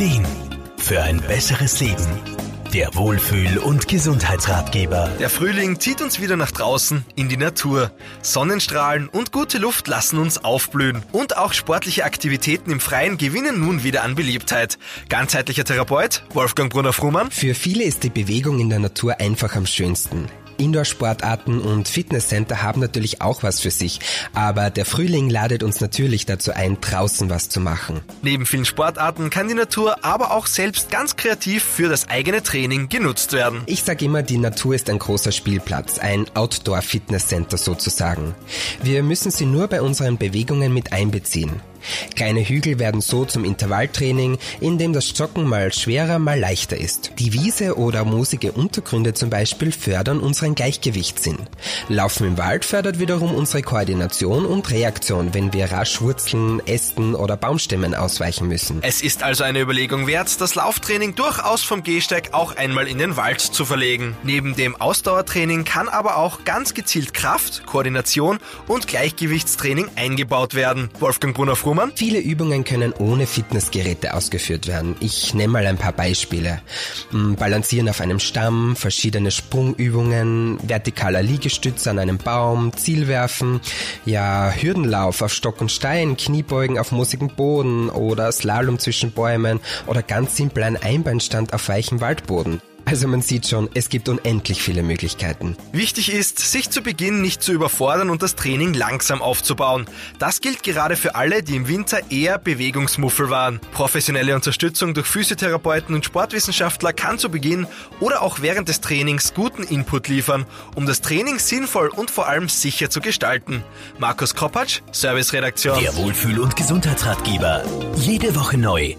Ideen für ein besseres Leben. Der Wohlfühl- und Gesundheitsratgeber. Der Frühling zieht uns wieder nach draußen in die Natur. Sonnenstrahlen und gute Luft lassen uns aufblühen. Und auch sportliche Aktivitäten im Freien gewinnen nun wieder an Beliebtheit. Ganzheitlicher Therapeut Wolfgang Brunner-Frumann. Für viele ist die Bewegung in der Natur einfach am schönsten. Indoor-Sportarten und Fitnesscenter haben natürlich auch was für sich, aber der Frühling ladet uns natürlich dazu ein, draußen was zu machen. Neben vielen Sportarten kann die Natur aber auch selbst ganz kreativ für das eigene Training genutzt werden. Ich sage immer, die Natur ist ein großer Spielplatz, ein Outdoor-Fitnesscenter sozusagen. Wir müssen sie nur bei unseren Bewegungen mit einbeziehen. Kleine Hügel werden so zum Intervalltraining, in dem das Joggen mal schwerer, mal leichter ist. Die Wiese oder moosige Untergründe zum Beispiel fördern unseren Gleichgewichtssinn. Laufen im Wald fördert wiederum unsere Koordination und Reaktion, wenn wir rasch Wurzeln, Ästen oder Baumstämmen ausweichen müssen. Es ist also eine Überlegung wert, das Lauftraining durchaus vom Gehsteig auch einmal in den Wald zu verlegen. Neben dem Ausdauertraining kann aber auch ganz gezielt Kraft, Koordination und Gleichgewichtstraining eingebaut werden. Wolfgang Brunner Fuhrmann? Viele Übungen können ohne Fitnessgeräte ausgeführt werden. Ich nenne mal ein paar Beispiele. Hm, Balancieren auf einem Stamm, verschiedene Sprungübungen, vertikaler Liegestütz an einem Baum, Zielwerfen, ja, Hürdenlauf auf Stock und Stein, Kniebeugen auf moosigem Boden oder Slalom zwischen Bäumen oder ganz simpel ein Einbeinstand auf weichem Waldboden. Also man sieht schon, es gibt unendlich viele Möglichkeiten. Wichtig ist, sich zu Beginn nicht zu überfordern und das Training langsam aufzubauen. Das gilt gerade für alle, die im Winter eher Bewegungsmuffel waren. Professionelle Unterstützung durch Physiotherapeuten und Sportwissenschaftler kann zu Beginn oder auch während des Trainings guten Input liefern, um das Training sinnvoll und vor allem sicher zu gestalten. Markus Kopacz, Serviceredaktion. Der Wohlfühl- und Gesundheitsratgeber. Jede Woche neu